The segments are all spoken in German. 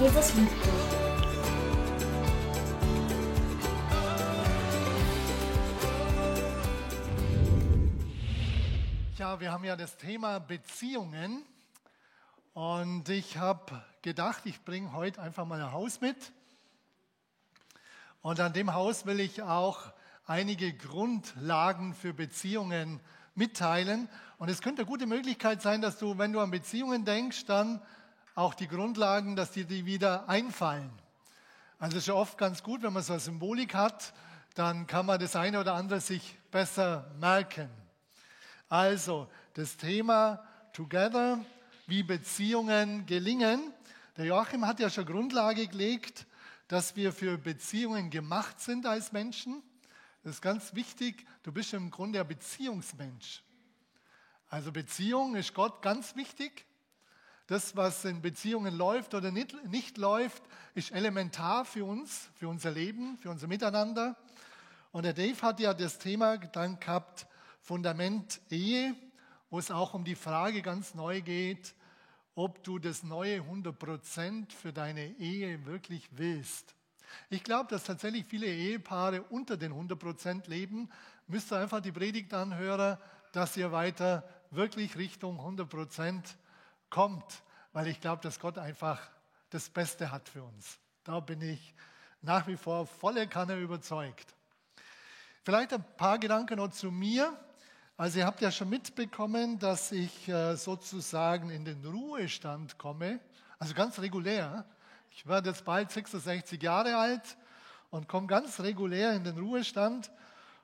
Jesus liebt dich. Ja, wir haben ja das Thema Beziehungen und ich habe gedacht, ich bringe heute einfach mal ein Haus mit. Und an dem Haus will ich auch einige Grundlagen für Beziehungen mitteilen. Und es könnte eine gute Möglichkeit sein, dass du, wenn du an Beziehungen denkst, dann auch die Grundlagen, dass dir die wieder einfallen. Also es ist ja oft ganz gut, wenn man so eine Symbolik hat, dann kann man das eine oder andere sich besser merken. Also das Thema Together, wie Beziehungen gelingen. Der Joachim hat ja schon Grundlage gelegt, dass wir für Beziehungen gemacht sind als Menschen. Das ist ganz wichtig. Du bist im Grunde ein Beziehungsmensch. Also Beziehung ist Gott ganz wichtig. Das, was in Beziehungen läuft oder nicht, nicht läuft, ist elementar für uns, für unser Leben, für unser Miteinander. Und der Dave hat ja das Thema dann gehabt, Fundament Ehe, wo es auch um die Frage ganz neu geht, ob du das neue 100% für deine Ehe wirklich willst. Ich glaube, dass tatsächlich viele Ehepaare unter den 100% leben. Müsst ihr einfach die Predigt anhören, dass ihr weiter wirklich Richtung 100% kommt, weil ich glaube, dass Gott einfach das Beste hat für uns. Da bin ich nach wie vor volle Kanne überzeugt. Vielleicht ein paar Gedanken noch zu mir. Also ihr habt ja schon mitbekommen, dass ich äh, sozusagen in den Ruhestand komme, also ganz regulär. Ich werde jetzt bald 66 Jahre alt und komme ganz regulär in den Ruhestand.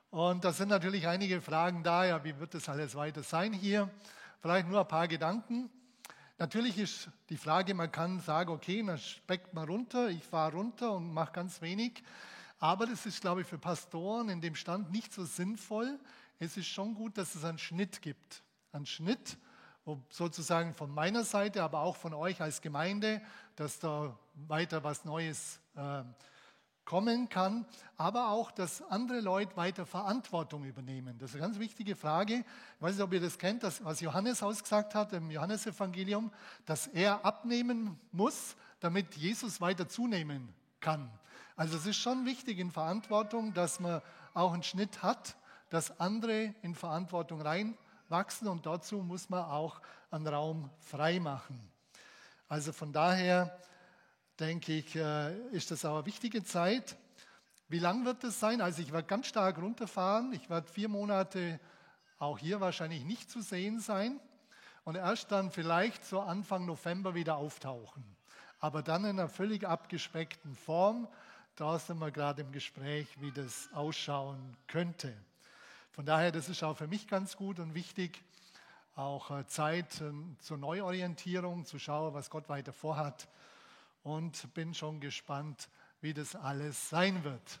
Und da sind natürlich einige Fragen da, ja, wie wird das alles weiter sein hier? Vielleicht nur ein paar Gedanken. Natürlich ist die Frage, man kann sagen, okay, dann speckt man runter, ich fahre runter und mache ganz wenig. Aber das ist, glaube ich, für Pastoren in dem Stand nicht so sinnvoll. Es ist schon gut, dass es einen Schnitt gibt. Einen Schnitt, sozusagen von meiner Seite, aber auch von euch als Gemeinde, dass da weiter was Neues äh, kommen kann, aber auch, dass andere Leute weiter Verantwortung übernehmen. Das ist eine ganz wichtige Frage. Ich weiß nicht, ob ihr das kennt, das, was Johannes ausgesagt hat im Johannesevangelium, dass er abnehmen muss, damit Jesus weiter zunehmen kann. Also es ist schon wichtig in Verantwortung, dass man auch einen Schnitt hat, dass andere in Verantwortung reinwachsen und dazu muss man auch einen Raum frei machen. Also von daher denke ich, äh, ist das auch eine wichtige Zeit. Wie lang wird das sein? Also ich werde ganz stark runterfahren. Ich werde vier Monate auch hier wahrscheinlich nicht zu sehen sein und erst dann vielleicht so Anfang November wieder auftauchen. Aber dann in einer völlig abgespeckten Form. Da sind wir gerade im Gespräch, wie das ausschauen könnte. Von daher, das ist auch für mich ganz gut und wichtig, auch äh, Zeit ähm, zur Neuorientierung, zu schauen, was Gott weiter vorhat und bin schon gespannt, wie das alles sein wird.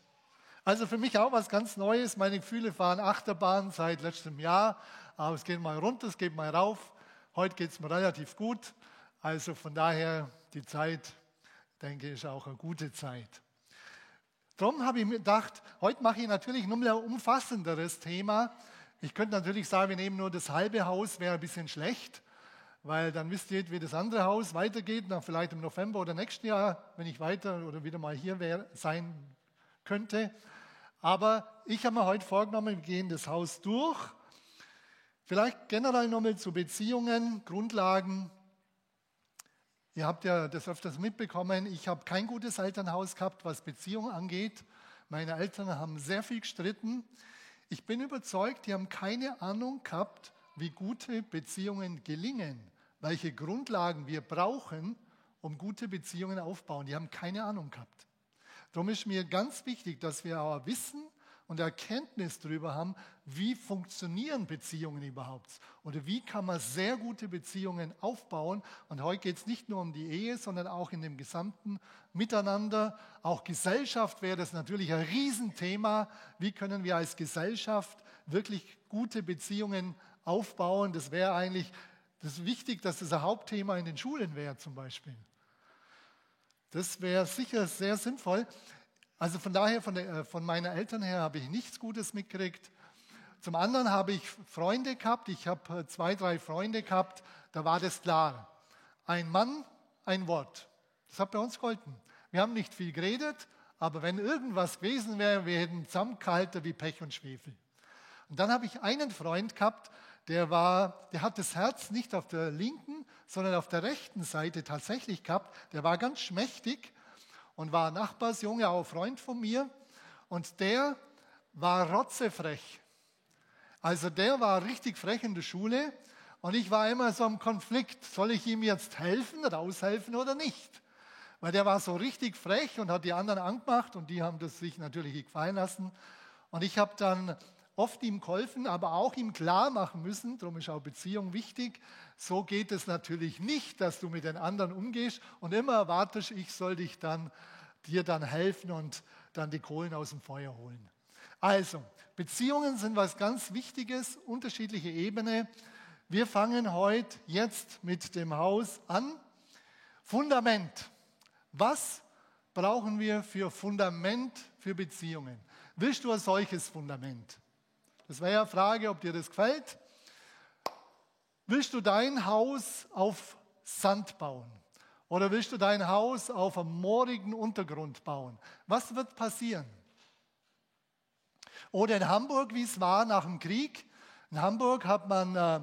Also für mich auch was ganz Neues. Meine Gefühle fahren Achterbahn seit letztem Jahr, aber es geht mal runter, es geht mal rauf. Heute geht es mir relativ gut. Also von daher die Zeit, denke ich, ist auch eine gute Zeit. Darum habe ich mir gedacht, heute mache ich natürlich nur ein umfassenderes Thema. Ich könnte natürlich sagen, wir nehmen nur das halbe Haus, wäre ein bisschen schlecht weil dann wisst ihr, wie das andere Haus weitergeht, dann vielleicht im November oder nächsten Jahr, wenn ich weiter oder wieder mal hier wär, sein könnte. Aber ich habe mir heute vorgenommen, wir gehen das Haus durch. Vielleicht generell nochmal zu Beziehungen, Grundlagen. Ihr habt ja das öfters mitbekommen, ich habe kein gutes Elternhaus gehabt, was Beziehungen angeht. Meine Eltern haben sehr viel gestritten. Ich bin überzeugt, die haben keine Ahnung gehabt, wie gute Beziehungen gelingen welche Grundlagen wir brauchen, um gute Beziehungen aufbauen. Die haben keine Ahnung gehabt. Darum ist mir ganz wichtig, dass wir auch Wissen und Erkenntnis darüber haben, wie funktionieren Beziehungen überhaupt oder wie kann man sehr gute Beziehungen aufbauen. Und heute geht es nicht nur um die Ehe, sondern auch in dem gesamten Miteinander. Auch Gesellschaft wäre das natürlich ein Riesenthema. Wie können wir als Gesellschaft wirklich gute Beziehungen aufbauen? Das wäre eigentlich das ist wichtig, dass das ein Hauptthema in den Schulen wäre zum Beispiel. Das wäre sicher sehr sinnvoll. Also von daher, von, der, äh, von meinen Eltern her habe ich nichts Gutes mitgekriegt. Zum anderen habe ich Freunde gehabt. Ich habe äh, zwei, drei Freunde gehabt. Da war das klar. Ein Mann, ein Wort. Das hat bei uns geholfen. Wir haben nicht viel geredet, aber wenn irgendwas gewesen wäre, wir hätten zusammengehalten wie Pech und Schwefel. Und dann habe ich einen Freund gehabt, der war, der hat das Herz nicht auf der linken, sondern auf der rechten Seite tatsächlich gehabt. Der war ganz schmächtig und war Nachbarsjunge, auch Freund von mir. Und der war rotzefrech. Also der war richtig frech in der Schule und ich war immer so im Konflikt, soll ich ihm jetzt helfen, raushelfen oder nicht? Weil der war so richtig frech und hat die anderen angemacht und die haben das sich natürlich gefallen lassen. Und ich habe dann oft ihm geholfen, aber auch ihm klar machen müssen, darum ist auch Beziehung wichtig, so geht es natürlich nicht, dass du mit den anderen umgehst und immer erwartest, ich soll dich dann, dir dann helfen und dann die Kohlen aus dem Feuer holen. Also, Beziehungen sind was ganz Wichtiges, unterschiedliche Ebene. Wir fangen heute jetzt mit dem Haus an. Fundament. Was brauchen wir für Fundament für Beziehungen? Willst du ein solches Fundament? Das wäre ja eine Frage, ob dir das gefällt. Willst du dein Haus auf Sand bauen? Oder willst du dein Haus auf einem moorigen Untergrund bauen? Was wird passieren? Oder in Hamburg, wie es war nach dem Krieg. In Hamburg hat man äh,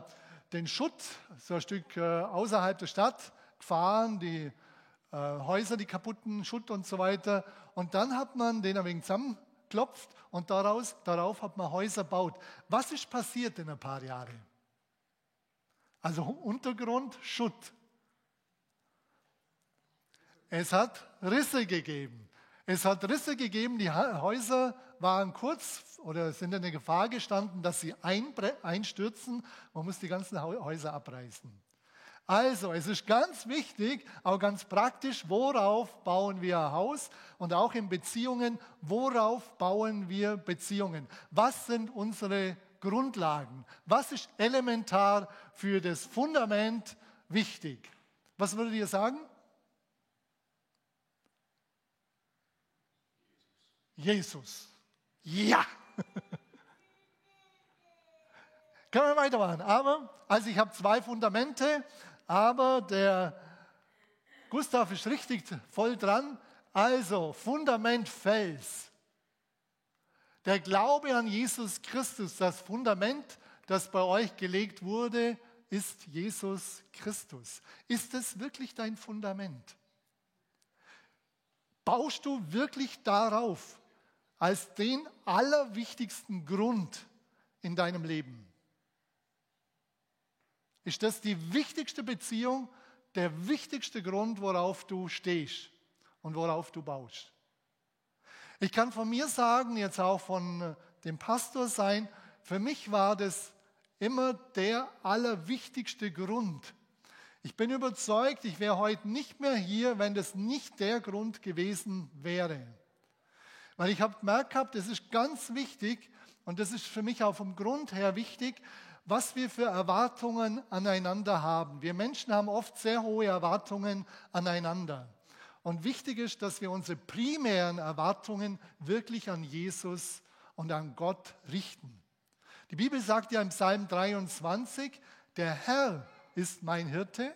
den Schutt, so ein Stück äh, außerhalb der Stadt, gefahren, die äh, Häuser, die kaputten Schutt und so weiter. Und dann hat man den ein wenig zusammengeklopft und daraus, darauf hat man Häuser gebaut. Was ist passiert in ein paar Jahren? Also Untergrund, Schutt. Es hat Risse gegeben. Es hat Risse gegeben, die Häuser waren kurz oder sind in der Gefahr gestanden, dass sie einstürzen. Man muss die ganzen Häuser abreißen. Also, es ist ganz wichtig, auch ganz praktisch, worauf bauen wir ein Haus und auch in Beziehungen, worauf bauen wir Beziehungen? Was sind unsere Grundlagen? Was ist elementar für das Fundament wichtig? Was würdet ihr sagen? Jesus. Ja! Können wir weitermachen. Aber, also ich habe zwei Fundamente, aber der Gustav ist richtig voll dran. Also, Fundament Fels. Der Glaube an Jesus Christus, das Fundament, das bei euch gelegt wurde, ist Jesus Christus. Ist es wirklich dein Fundament? Baust du wirklich darauf? als den allerwichtigsten Grund in deinem Leben? Ist das die wichtigste Beziehung, der wichtigste Grund, worauf du stehst und worauf du baust? Ich kann von mir sagen, jetzt auch von äh, dem Pastor sein, für mich war das immer der allerwichtigste Grund. Ich bin überzeugt, ich wäre heute nicht mehr hier, wenn das nicht der Grund gewesen wäre. Weil ich habe gemerkt es ist ganz wichtig und das ist für mich auch vom Grund her wichtig, was wir für Erwartungen aneinander haben. Wir Menschen haben oft sehr hohe Erwartungen aneinander. Und wichtig ist, dass wir unsere primären Erwartungen wirklich an Jesus und an Gott richten. Die Bibel sagt ja im Psalm 23, der Herr ist mein Hirte,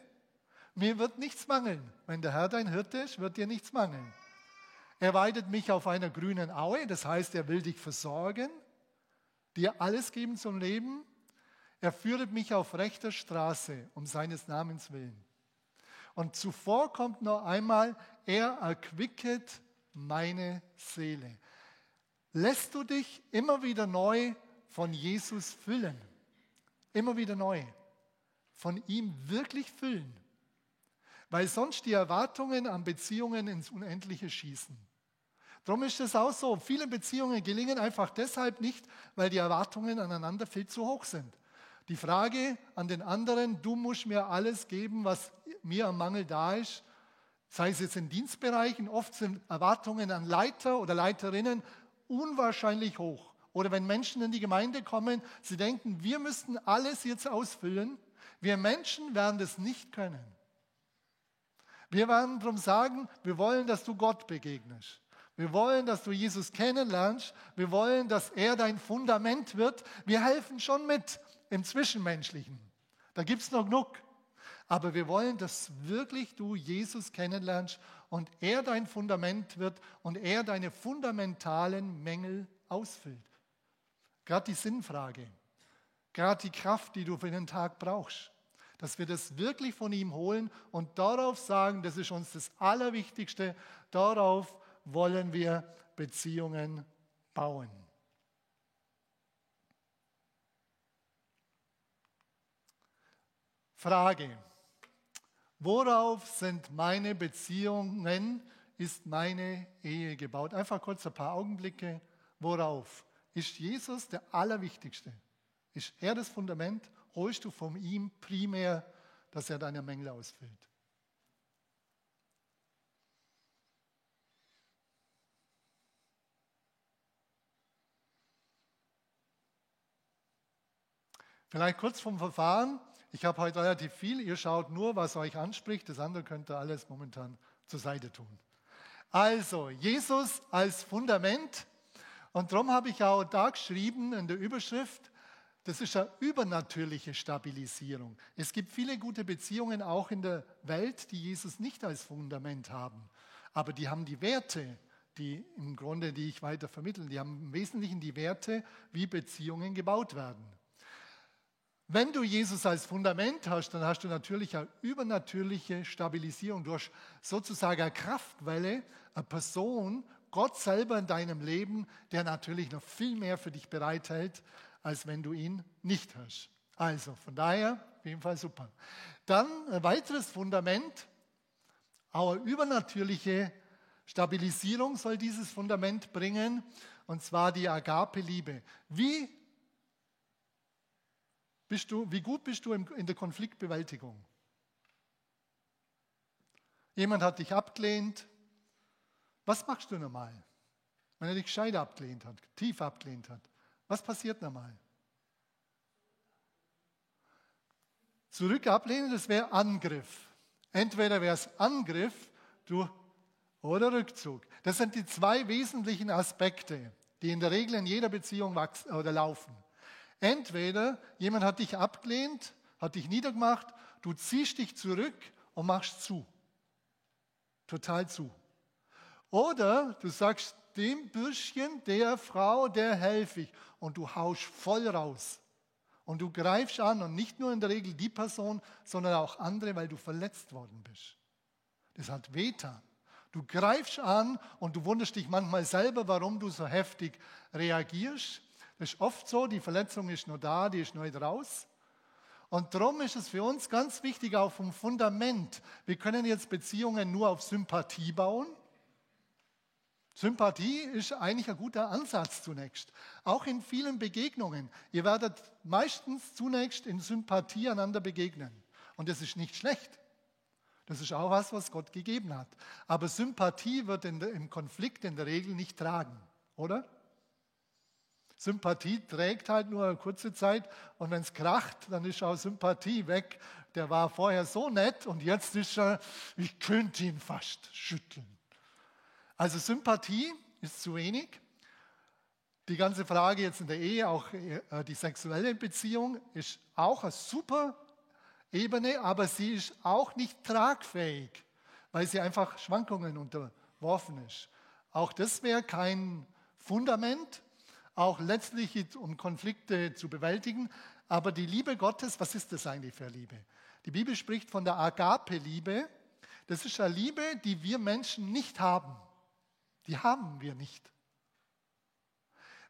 mir wird nichts mangeln. Wenn der Herr dein Hirte ist, wird dir nichts mangeln. Er weidet mich auf einer grünen Aue, das heißt, er will dich versorgen, dir alles geben zum Leben. Er führt mich auf rechter Straße um seines Namens willen. Und zuvor kommt noch einmal, er erquicket meine Seele. Lässt du dich immer wieder neu von Jesus füllen? Immer wieder neu. Von ihm wirklich füllen. Weil sonst die Erwartungen an Beziehungen ins Unendliche schießen. Darum ist es auch so, viele Beziehungen gelingen einfach deshalb nicht, weil die Erwartungen aneinander viel zu hoch sind. Die Frage an den anderen, du musst mir alles geben, was mir am Mangel da ist, sei es jetzt in Dienstbereichen, oft sind Erwartungen an Leiter oder Leiterinnen unwahrscheinlich hoch. Oder wenn Menschen in die Gemeinde kommen, sie denken, wir müssten alles jetzt ausfüllen. Wir Menschen werden das nicht können. Wir werden darum sagen, wir wollen, dass du Gott begegnest. Wir wollen, dass du Jesus kennenlernst. Wir wollen, dass er dein Fundament wird. Wir helfen schon mit im Zwischenmenschlichen. Da gibt es noch genug. Aber wir wollen, dass wirklich du Jesus kennenlernst und er dein Fundament wird und er deine fundamentalen Mängel ausfüllt. Gerade die Sinnfrage, gerade die Kraft, die du für den Tag brauchst, dass wir das wirklich von ihm holen und darauf sagen, das ist uns das Allerwichtigste, darauf wollen wir Beziehungen bauen. Frage. Worauf sind meine Beziehungen, ist meine Ehe gebaut? Einfach kurz ein paar Augenblicke. Worauf? Ist Jesus der Allerwichtigste? Ist er das Fundament? Holst du von ihm primär, dass er deine Mängel ausfüllt? Vielleicht kurz vom Verfahren. Ich habe heute relativ viel. Ihr schaut nur, was euch anspricht. Das andere könnt ihr alles momentan zur Seite tun. Also, Jesus als Fundament. Und darum habe ich auch da geschrieben in der Überschrift, das ist eine übernatürliche Stabilisierung. Es gibt viele gute Beziehungen auch in der Welt, die Jesus nicht als Fundament haben. Aber die haben die Werte, die im Grunde, die ich weiter vermittle, die haben im Wesentlichen die Werte, wie Beziehungen gebaut werden. Wenn du Jesus als Fundament hast, dann hast du natürlich eine übernatürliche Stabilisierung. Du hast sozusagen eine Kraftwelle, eine Person, Gott selber in deinem Leben, der natürlich noch viel mehr für dich bereithält, als wenn du ihn nicht hast. Also von daher auf jeden Fall super. Dann ein weiteres Fundament, auch eine übernatürliche Stabilisierung soll dieses Fundament bringen, und zwar die Agape-Liebe. Wie bist du, wie gut bist du in der Konfliktbewältigung? Jemand hat dich abgelehnt. Was machst du normal? Wenn er dich gescheit abgelehnt hat, tief abgelehnt hat. Was passiert normal? Zurück ablehnen, das wäre Angriff. Entweder wäre es Angriff du, oder Rückzug. Das sind die zwei wesentlichen Aspekte, die in der Regel in jeder Beziehung wachsen, oder laufen. Entweder jemand hat dich abgelehnt, hat dich niedergemacht, du ziehst dich zurück und machst zu. Total zu. Oder du sagst dem Bürschchen, der Frau, der helfe ich. Und du haust voll raus. Und du greifst an und nicht nur in der Regel die Person, sondern auch andere, weil du verletzt worden bist. Das hat wehtan. Du greifst an und du wunderst dich manchmal selber, warum du so heftig reagierst. Das ist oft so, die Verletzung ist nur da, die ist noch nicht raus. Und darum ist es für uns ganz wichtig, auch vom Fundament. Wir können jetzt Beziehungen nur auf Sympathie bauen. Sympathie ist eigentlich ein guter Ansatz zunächst. Auch in vielen Begegnungen. Ihr werdet meistens zunächst in Sympathie einander begegnen. Und das ist nicht schlecht. Das ist auch was, was Gott gegeben hat. Aber Sympathie wird der, im Konflikt in der Regel nicht tragen, oder? Sympathie trägt halt nur eine kurze Zeit und wenn es kracht, dann ist auch Sympathie weg. Der war vorher so nett und jetzt ist er, ich könnte ihn fast schütteln. Also Sympathie ist zu wenig. Die ganze Frage jetzt in der Ehe, auch äh, die sexuelle Beziehung, ist auch eine super Ebene, aber sie ist auch nicht tragfähig, weil sie einfach Schwankungen unterworfen ist. Auch das wäre kein Fundament, auch letztlich um Konflikte zu bewältigen. Aber die Liebe Gottes, was ist das eigentlich für Liebe? Die Bibel spricht von der Agape-Liebe. Das ist eine Liebe, die wir Menschen nicht haben. Die haben wir nicht.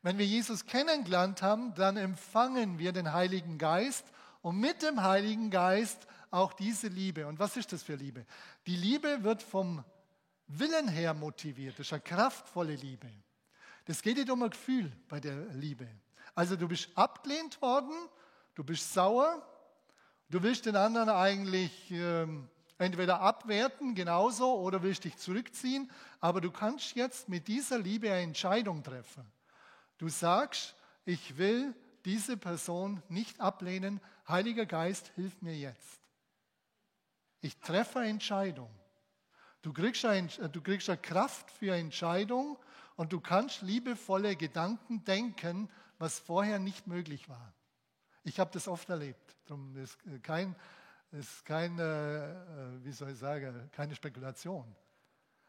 Wenn wir Jesus kennengelernt haben, dann empfangen wir den Heiligen Geist und mit dem Heiligen Geist auch diese Liebe. Und was ist das für Liebe? Die Liebe wird vom Willen her motiviert. Das ist eine kraftvolle Liebe. Das geht nicht um ein Gefühl bei der Liebe. Also du bist abgelehnt worden, du bist sauer, du willst den anderen eigentlich ähm, entweder abwerten, genauso, oder willst dich zurückziehen, aber du kannst jetzt mit dieser Liebe eine Entscheidung treffen. Du sagst, ich will diese Person nicht ablehnen, Heiliger Geist, hilf mir jetzt. Ich treffe eine Entscheidung. Du kriegst eine, du kriegst eine Kraft für eine Entscheidung und du kannst liebevolle Gedanken denken, was vorher nicht möglich war. Ich habe das oft erlebt. Darum ist kein, ist kein äh, wie soll ich sagen, keine Spekulation.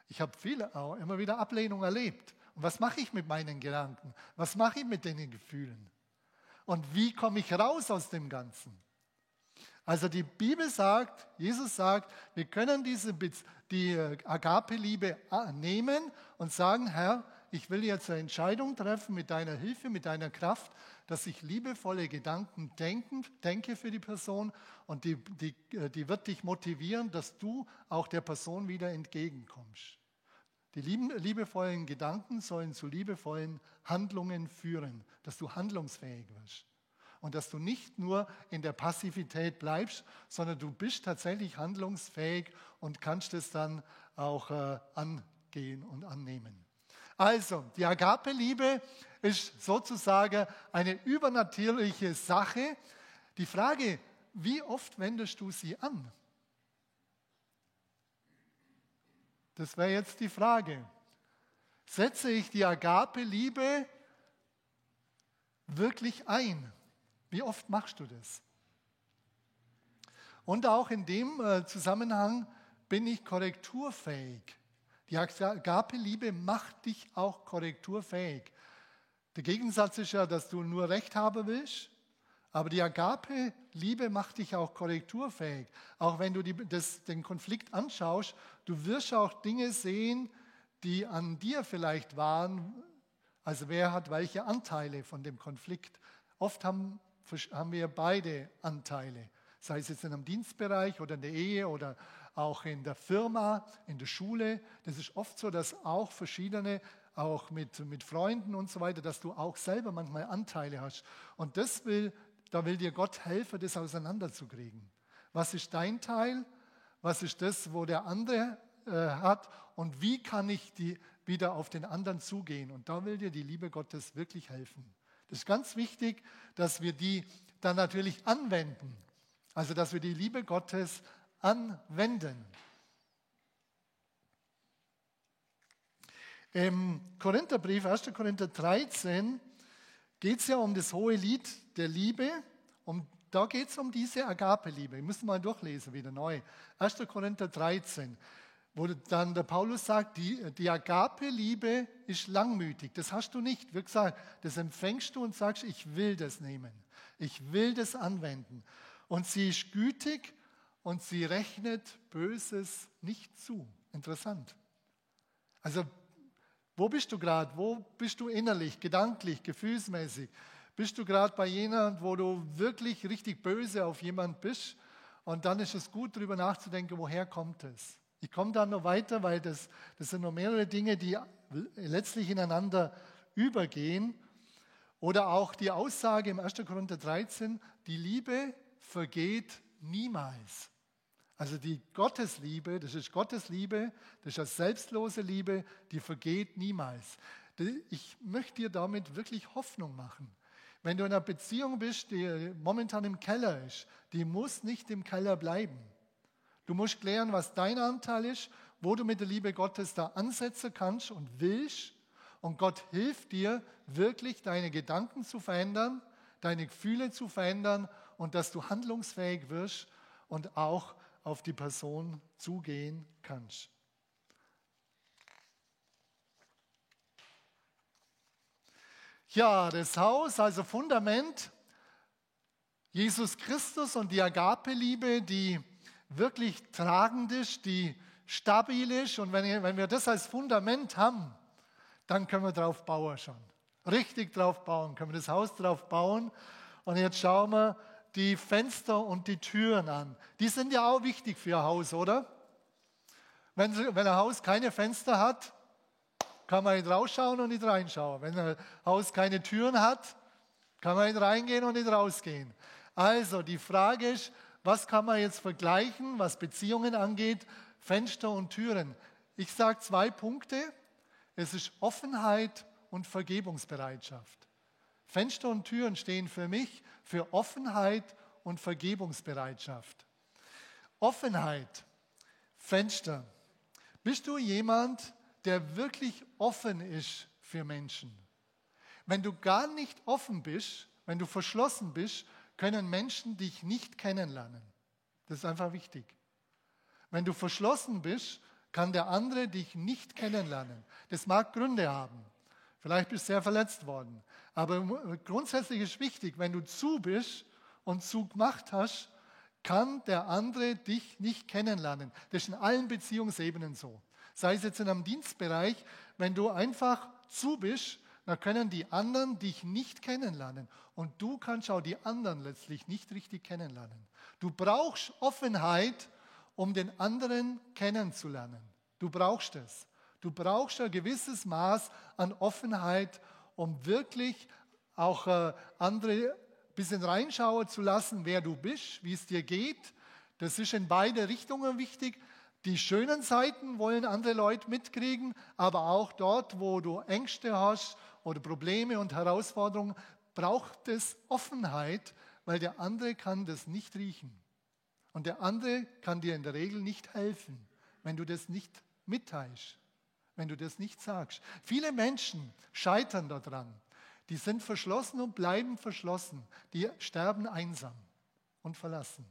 Ich habe viele, auch immer wieder Ablehnung erlebt. Und was mache ich mit meinen Gedanken? Was mache ich mit den Gefühlen? Und wie komme ich raus aus dem Ganzen? Also die Bibel sagt, Jesus sagt, wir können diese, die äh, Agape-Liebe äh, nehmen und sagen, Herr, ich will jetzt eine Entscheidung treffen mit deiner Hilfe, mit deiner Kraft, dass ich liebevolle Gedanken denken, denke für die Person und die, die, äh, die wird dich motivieren, dass du auch der Person wieder entgegenkommst. Die liebevollen Gedanken sollen zu liebevollen Handlungen führen, dass du handlungsfähig wirst. Und dass du nicht nur in der Passivität bleibst, sondern du bist tatsächlich handlungsfähig und kannst es dann auch äh, angehen und annehmen. Also, die Agape-Liebe ist sozusagen eine übernatürliche Sache. Die Frage, wie oft wendest du sie an? Das wäre jetzt die Frage. Setze ich die Agape-Liebe wirklich ein? Wie oft machst du das? Und auch in dem äh, Zusammenhang bin ich korrekturfähig. Die Agape-Liebe macht dich auch korrekturfähig. Der Gegensatz ist ja, dass du nur Recht haben willst, aber die Agape-Liebe macht dich auch korrekturfähig. Auch wenn du die, das, den Konflikt anschaust, du wirst auch Dinge sehen, die an dir vielleicht waren. Also wer hat welche Anteile von dem Konflikt? Oft haben, haben wir beide Anteile, sei es jetzt in einem Dienstbereich oder in der Ehe oder auch in der Firma, in der Schule. Das ist oft so, dass auch verschiedene, auch mit, mit Freunden und so weiter, dass du auch selber manchmal Anteile hast. Und das will, da will dir Gott helfen, das auseinanderzukriegen. Was ist dein Teil? Was ist das, wo der andere äh, hat? Und wie kann ich die wieder auf den anderen zugehen? Und da will dir die Liebe Gottes wirklich helfen. Das ist ganz wichtig, dass wir die dann natürlich anwenden. Also, dass wir die Liebe Gottes anwenden. Im Korintherbrief, 1. Korinther 13, geht es ja um das hohe Lied der Liebe. Um, da geht es um diese Agape-Liebe. Ich muss mal durchlesen, wieder neu. 1. Korinther 13, wo dann der Paulus sagt, die, die Agape-Liebe ist langmütig. Das hast du nicht. Wie gesagt, das empfängst du und sagst, ich will das nehmen. Ich will das anwenden. Und sie ist gütig und sie rechnet Böses nicht zu. Interessant. Also, wo bist du gerade? Wo bist du innerlich, gedanklich, gefühlsmäßig? Bist du gerade bei jener, wo du wirklich richtig böse auf jemand bist? Und dann ist es gut, darüber nachzudenken, woher kommt es? Ich komme da noch weiter, weil das, das sind noch mehrere Dinge, die letztlich ineinander übergehen. Oder auch die Aussage im 1. Korinther 13, die Liebe vergeht niemals. Also die Gottesliebe, das ist Gottes Liebe, das ist eine selbstlose Liebe, die vergeht niemals. Ich möchte dir damit wirklich Hoffnung machen. Wenn du in einer Beziehung bist, die momentan im Keller ist, die muss nicht im Keller bleiben. Du musst klären, was dein Anteil ist, wo du mit der Liebe Gottes da ansetzen kannst und willst. Und Gott hilft dir, wirklich deine Gedanken zu verändern, deine Gefühle zu verändern und dass du handlungsfähig wirst und auch auf die Person zugehen kannst. Ja, das Haus, also Fundament, Jesus Christus und die Agape-Liebe, die wirklich tragend ist, die stabil ist. Und wenn, wir das als Fundament haben, dann können wir drauf bauen schon. Richtig drauf bauen, können wir das Haus drauf bauen. Und jetzt schauen wir, die Fenster und die Türen an. Die sind ja auch wichtig für ein Haus, oder? Wenn, wenn ein Haus keine Fenster hat, kann man nicht rausschauen und nicht reinschauen. Wenn ein Haus keine Türen hat, kann man nicht reingehen und nicht rausgehen. Also die Frage ist, was kann man jetzt vergleichen, was Beziehungen angeht, Fenster und Türen? Ich sage zwei Punkte. Es ist Offenheit und Vergebungsbereitschaft. Fenster und Türen stehen für mich für Offenheit und Vergebungsbereitschaft. Offenheit, Fenster. Bist du jemand, der wirklich offen ist für Menschen? Wenn du gar nicht offen bist, wenn du verschlossen bist, können Menschen dich nicht kennenlernen. Das ist einfach wichtig. Wenn du verschlossen bist, kann der andere dich nicht kennenlernen. Das mag Gründe haben. Vielleicht bist du sehr verletzt worden. Aber grundsätzlich ist wichtig, wenn du zu bist und zu gemacht hast, kann der andere dich nicht kennenlernen. Das ist in allen Beziehungsebenen so. Sei es jetzt in einem Dienstbereich, wenn du einfach zu bist, dann können die anderen dich nicht kennenlernen. Und du kannst auch die anderen letztlich nicht richtig kennenlernen. Du brauchst Offenheit, um den anderen kennenzulernen. Du brauchst es. Du brauchst ein gewisses Maß an Offenheit, um wirklich auch äh, andere ein bisschen reinschauen zu lassen, wer du bist, wie es dir geht. Das ist in beide Richtungen wichtig. Die schönen Seiten wollen andere Leute mitkriegen, aber auch dort, wo du Ängste hast oder Probleme und Herausforderungen, braucht es Offenheit, weil der andere kann das nicht riechen. Und der andere kann dir in der Regel nicht helfen, wenn du das nicht mitteilst, wenn du das nicht sagst. Viele Menschen scheitern daran. Die sind verschlossen und bleiben verschlossen. Die sterben einsam und verlassen.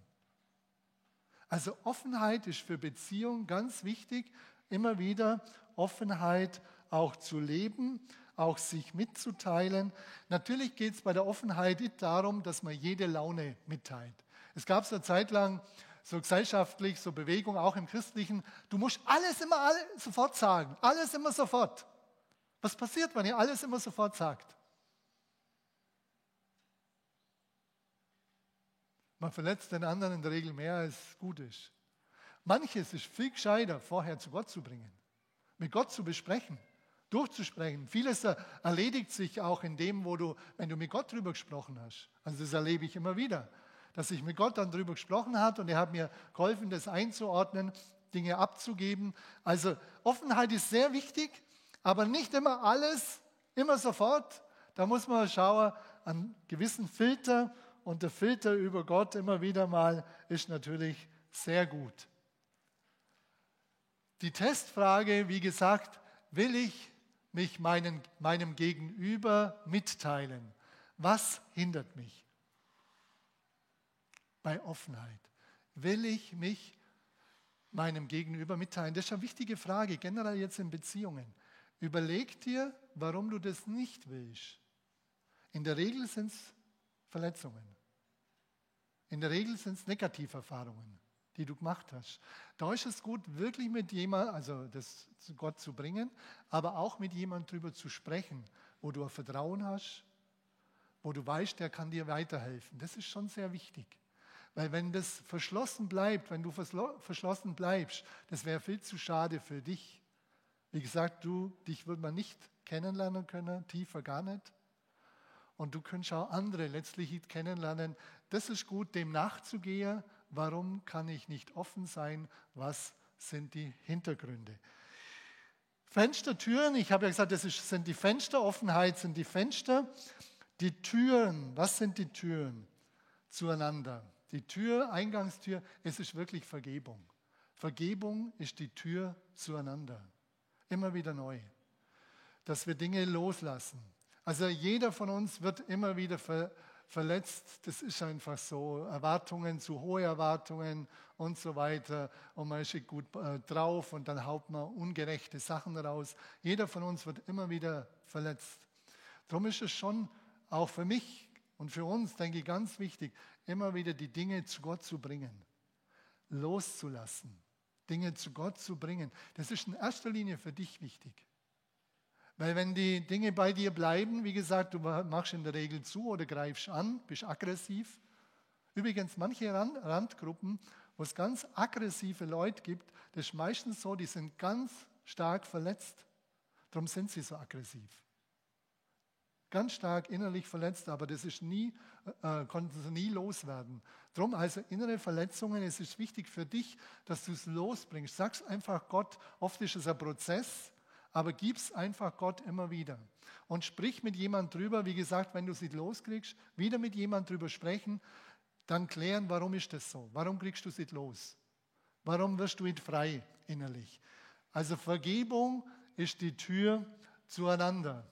Also Offenheit ist für Beziehungen ganz wichtig, immer wieder Offenheit auch zu leben, auch sich mitzuteilen. Natürlich geht es bei der Offenheit nicht darum, dass man jede Laune mitteilt. Es gab so eine Zeit lang so gesellschaftlich, so Bewegung, auch im Christlichen, du musst alles immer alle, sofort sagen, alles immer sofort. Was passiert, wenn ihr alles immer sofort sagt? Man verletzt den anderen in der Regel mehr, als gut ist. Manches ist viel gescheiter, vorher zu Gott zu bringen, mit Gott zu besprechen, durchzusprechen. Vieles erledigt sich auch in dem, wo du, wenn du mit Gott drüber gesprochen hast. Also das erlebe ich immer wieder, dass ich mit Gott dann drüber gesprochen habe und er hat mir geholfen, das einzuordnen, Dinge abzugeben. Also Offenheit ist sehr wichtig, aber nicht immer alles, immer sofort. Da muss man schauen, an gewissen Filter und der Filter über Gott immer wieder mal ist natürlich sehr gut. Die Testfrage, wie gesagt, will ich mich meinen, meinem Gegenüber mitteilen? Was hindert mich? Bei Offenheit. Will ich mich meinem Gegenüber mitteilen? Das ist eine wichtige Frage, generell jetzt in Beziehungen. Überleg dir, warum du das nicht willst. In der Regel sind es Verletzungen. In der Regel sind es Negativerfahrungen, die du gemacht hast. Da ist es gut, wirklich mit jemandem, also das zu Gott zu bringen, aber auch mit jemandem darüber zu sprechen, wo du ein Vertrauen hast, wo du weißt, der kann dir weiterhelfen. Das ist schon sehr wichtig. Weil wenn das verschlossen bleibt, wenn du verschlossen bleibst, das wäre viel zu schade für dich. Wie gesagt, du, dich würde man nicht kennenlernen können, tiefer gar nicht. Und du kannst auch andere letztlich kennenlernen, das ist gut, dem nachzugehen. Warum kann ich nicht offen sein? Was sind die Hintergründe? Fenstertüren, ich habe ja gesagt, das ist, sind die Fenster, Offenheit sind die Fenster. Die Türen, was sind die Türen zueinander? Die Tür, Eingangstür, es ist wirklich Vergebung. Vergebung ist die Tür zueinander. Immer wieder neu. Dass wir Dinge loslassen. Also jeder von uns wird immer wieder ver verletzt. Das ist einfach so. Erwartungen, zu hohe Erwartungen und so weiter. Und man ist gut äh, drauf und dann haut man ungerechte Sachen raus. Jeder von uns wird immer wieder verletzt. Darum ist es schon auch für mich und für uns, denke ich, ganz wichtig, immer wieder die Dinge zu Gott zu bringen, loszulassen, Dinge zu Gott zu bringen. Das ist in erster Linie für dich wichtig. Weil wenn die Dinge bei dir bleiben, wie gesagt, du machst in der Regel zu oder greifst an, bist aggressiv. Übrigens, manche Randgruppen, wo es ganz aggressive Leute gibt, das ist meistens so, die sind ganz stark verletzt. Darum sind sie so aggressiv. Ganz stark innerlich verletzt, aber das ist nie, äh, konnten sie nie loswerden. Darum also innere Verletzungen, es ist wichtig für dich, dass du es losbringst. Sag's einfach Gott, oft ist es ein Prozess, aber gib's einfach Gott immer wieder. Und sprich mit jemand drüber, wie gesagt, wenn du sie loskriegst, wieder mit jemand drüber sprechen, dann klären, warum ist das so? Warum kriegst du sie los? Warum wirst du nicht frei innerlich? Also Vergebung ist die Tür zueinander.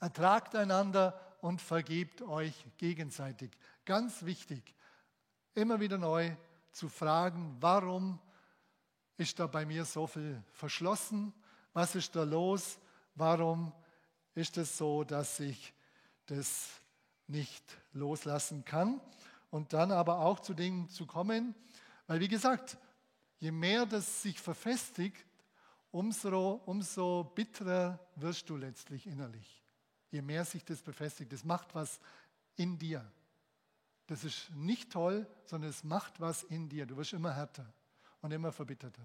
Ertragt einander und vergebt euch gegenseitig. Ganz wichtig, immer wieder neu zu fragen, warum ist da bei mir so viel verschlossen? Was ist da los? Warum ist es so, dass ich das nicht loslassen kann? Und dann aber auch zu Dingen zu kommen, weil wie gesagt, je mehr das sich verfestigt, umso, umso bitterer wirst du letztlich innerlich. Je mehr sich das befestigt, das macht was in dir. Das ist nicht toll, sondern es macht was in dir. Du wirst immer härter und immer verbitterter.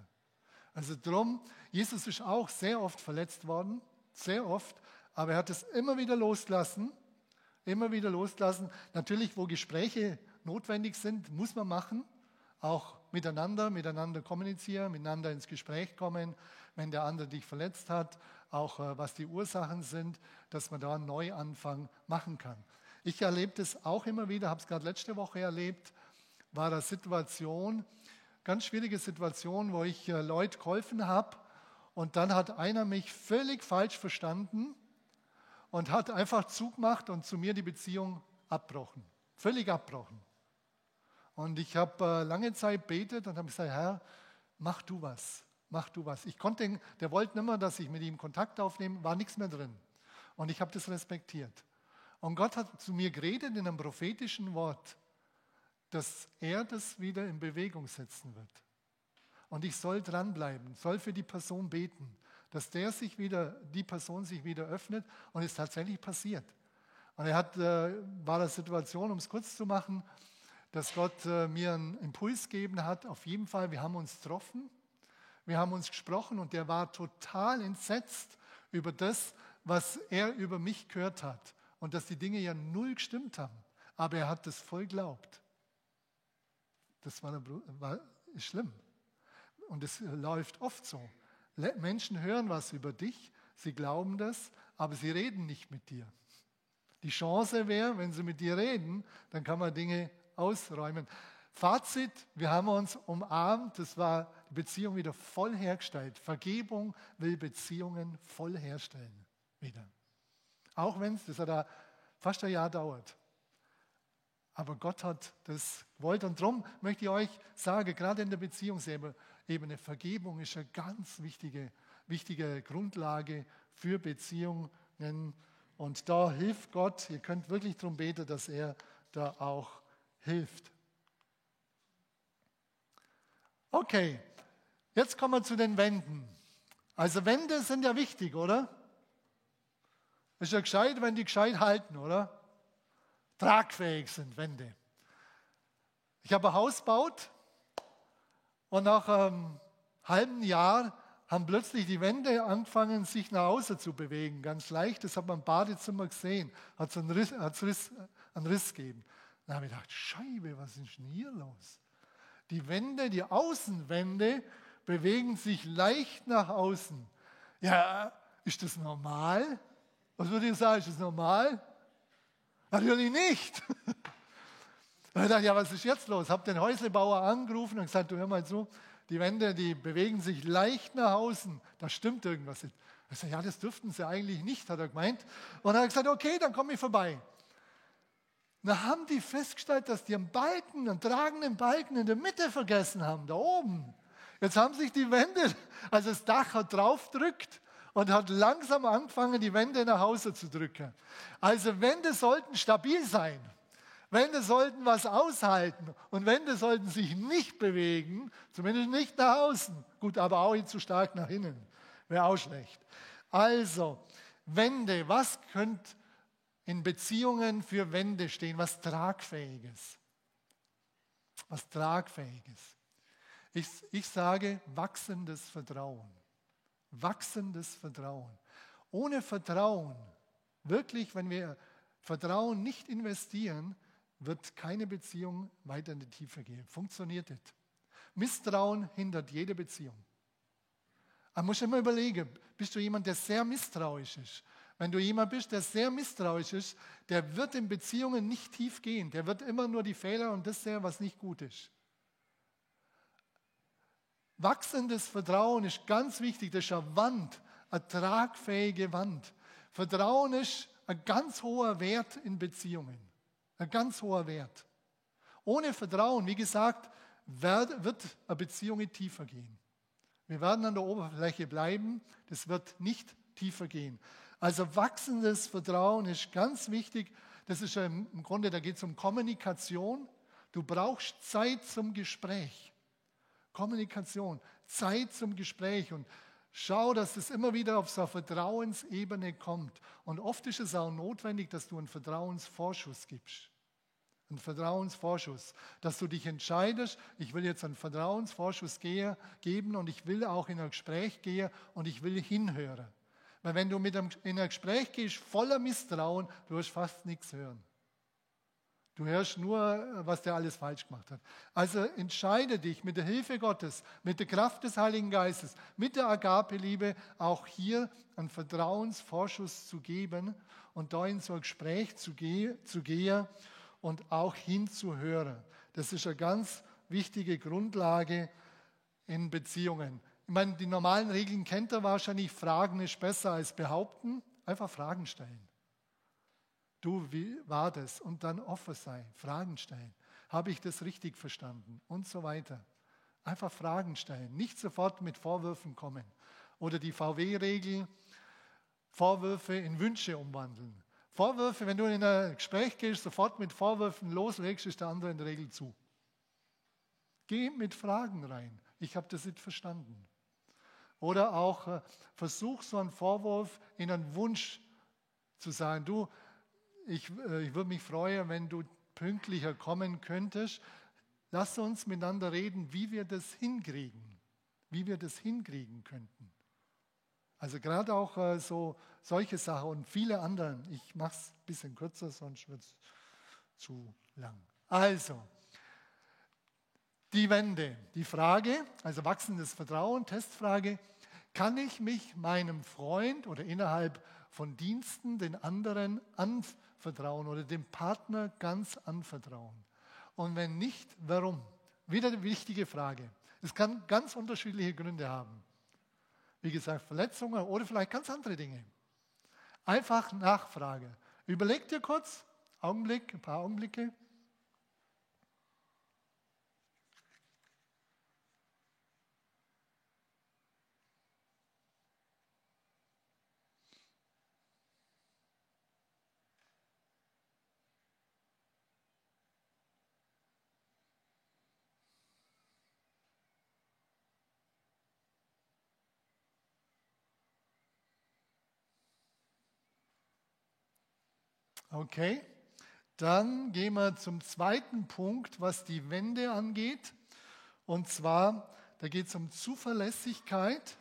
Also drum, Jesus ist auch sehr oft verletzt worden, sehr oft, aber er hat es immer wieder losgelassen, immer wieder losgelassen. Natürlich, wo Gespräche notwendig sind, muss man machen, auch miteinander, miteinander kommunizieren, miteinander ins Gespräch kommen, wenn der andere dich verletzt hat, auch äh, was die Ursachen sind, dass man da einen Neuanfang machen kann. Ich erlebe das auch immer wieder, habe es gerade letzte Woche erlebt, war eine Situation, ganz schwierige Situation, wo ich äh, Leute geholfen habe und dann hat einer mich völlig falsch verstanden und hat einfach zugemacht und zu mir die Beziehung abbrochen, völlig abbrochen. Und ich habe äh, lange Zeit betet und habe gesagt, Herr, mach du was, mach du was. Ich konnte, der wollte nicht mehr, dass ich mit ihm Kontakt aufnehme, war nichts mehr drin. Und ich habe das respektiert. Und Gott hat zu mir geredet in einem prophetischen Wort, dass er das wieder in Bewegung setzen wird. Und ich soll dranbleiben, soll für die Person beten, dass der sich wieder, die Person sich wieder öffnet und es tatsächlich passiert. Und er hat, äh, war eine Situation, um es kurz zu machen, dass Gott äh, mir einen Impuls gegeben hat. Auf jeden Fall, wir haben uns getroffen, wir haben uns gesprochen und der war total entsetzt über das, was er über mich gehört hat und dass die Dinge ja null gestimmt haben. Aber er hat das voll glaubt. Das war, war schlimm. Und es läuft oft so. Menschen hören was über dich, sie glauben das, aber sie reden nicht mit dir. Die Chance wäre, wenn sie mit dir reden, dann kann man Dinge ausräumen. Fazit, wir haben uns umarmt, das war die Beziehung wieder voll hergestellt. Vergebung will Beziehungen voll herstellen. Wieder. Auch wenn es, das hat fast ein Jahr dauert. Aber Gott hat das gewollt. Und darum möchte ich euch sagen, gerade in der Beziehungsebene, Vergebung ist eine ganz wichtige, wichtige Grundlage für Beziehungen. Und da hilft Gott. Ihr könnt wirklich darum beten, dass er da auch hilft. Okay, jetzt kommen wir zu den Wänden. Also Wände sind ja wichtig, oder? Ist ja gescheit, wenn die gescheit halten, oder? Tragfähig sind Wände. Ich habe ein Haus gebaut und nach einem halben Jahr haben plötzlich die Wände angefangen, sich nach außen zu bewegen. Ganz leicht, das hat man im Badezimmer gesehen. Hat es einen Riss, einen Riss gegeben. Dann habe ich gedacht, Scheibe, was ist denn hier los? Die Wände, die Außenwände bewegen sich leicht nach außen. Ja, ist das normal? Was würde ich sagen, ist das normal? Natürlich nicht. Dann dachte ich, ja, was ist jetzt los? Habe den Häuslebauer angerufen und gesagt, du hör mal zu, die Wände, die bewegen sich leicht nach außen. Da stimmt irgendwas nicht. Ich sagte, ja, das dürften sie eigentlich nicht, hat er gemeint. Und dann hat er gesagt, okay, dann komme ich vorbei. Da haben die festgestellt, dass die einen Balken, einen tragenden Balken in der Mitte vergessen haben, da oben. Jetzt haben sich die Wände, also das Dach hat drauf drückt und hat langsam angefangen, die Wände nach Hause zu drücken. Also Wände sollten stabil sein. Wände sollten was aushalten und Wände sollten sich nicht bewegen, zumindest nicht nach außen. Gut, aber auch nicht zu stark nach innen. Wäre auch schlecht. Also, Wände, was könnte in Beziehungen für Wände stehen, was Tragfähiges. Was Tragfähiges. Ich, ich sage wachsendes Vertrauen. Wachsendes Vertrauen. Ohne Vertrauen, wirklich, wenn wir Vertrauen nicht investieren, wird keine Beziehung weiter in die Tiefe gehen. Funktioniert nicht. Misstrauen hindert jede Beziehung. Man muss immer überlegen, bist du jemand, der sehr misstrauisch ist? Wenn du jemand bist, der sehr misstrauisch ist, der wird in Beziehungen nicht tief gehen. Der wird immer nur die Fehler und das sehen, was nicht gut ist. Wachsendes Vertrauen ist ganz wichtig. Das ist eine Wand, eine tragfähige Wand. Vertrauen ist ein ganz hoher Wert in Beziehungen. Ein ganz hoher Wert. Ohne Vertrauen, wie gesagt, wird eine Beziehung tiefer gehen. Wir werden an der Oberfläche bleiben, das wird nicht tiefer gehen. Also wachsendes Vertrauen ist ganz wichtig. Das ist im Grunde, da geht es um Kommunikation. Du brauchst Zeit zum Gespräch. Kommunikation, Zeit zum Gespräch und schau, dass es immer wieder auf so eine Vertrauensebene kommt. Und oft ist es auch notwendig, dass du einen Vertrauensvorschuss gibst. Einen Vertrauensvorschuss, dass du dich entscheidest, ich will jetzt einen Vertrauensvorschuss geben und ich will auch in ein Gespräch gehen und ich will hinhören. Weil wenn du mit einem, in ein Gespräch gehst voller Misstrauen, du wirst fast nichts hören. Du hörst nur, was der alles falsch gemacht hat. Also entscheide dich mit der Hilfe Gottes, mit der Kraft des Heiligen Geistes, mit der Agape-Liebe auch hier einen Vertrauensvorschuss zu geben und da in so ein Gespräch zu, gehen, zu gehen und auch hinzuhören. Das ist eine ganz wichtige Grundlage in Beziehungen. Ich meine, die normalen Regeln kennt er wahrscheinlich. Fragen ist besser als behaupten. Einfach Fragen stellen. Du, wie war das? Und dann offen sein, Fragen stellen. Habe ich das richtig verstanden? Und so weiter. Einfach Fragen stellen, nicht sofort mit Vorwürfen kommen. Oder die VW-Regel, Vorwürfe in Wünsche umwandeln. Vorwürfe, wenn du in ein Gespräch gehst, sofort mit Vorwürfen loslegst, ist der andere in der Regel zu. Geh mit Fragen rein. Ich habe das nicht verstanden. Oder auch äh, versuch so einen Vorwurf in einen Wunsch zu sagen. Du, ich, äh, ich würde mich freuen, wenn du pünktlicher kommen könntest. Lass uns miteinander reden, wie wir das hinkriegen, wie wir das hinkriegen könnten. Also gerade auch äh, so solche Sachen und viele andere. Ich mache es ein bisschen kürzer, sonst wird es zu lang. Also, die Wende, die Frage, also wachsendes Vertrauen, Testfrage, kann ich mich meinem Freund oder innerhalb von Diensten den anderen anvertrauen? vertrauen oder dem Partner ganz anvertrauen? Und wenn nicht, warum? Wieder eine wichtige Frage. Es kann ganz unterschiedliche Gründe haben. Wie gesagt, Verletzungen oder vielleicht ganz andere Dinge. Einfach Nachfrage. Überleg dir kurz, Augenblick, ein paar Augenblicke. Okay, dann gehen wir zum zweiten Punkt, was die Wende angeht. Und zwar, da geht es um Zuverlässigkeit,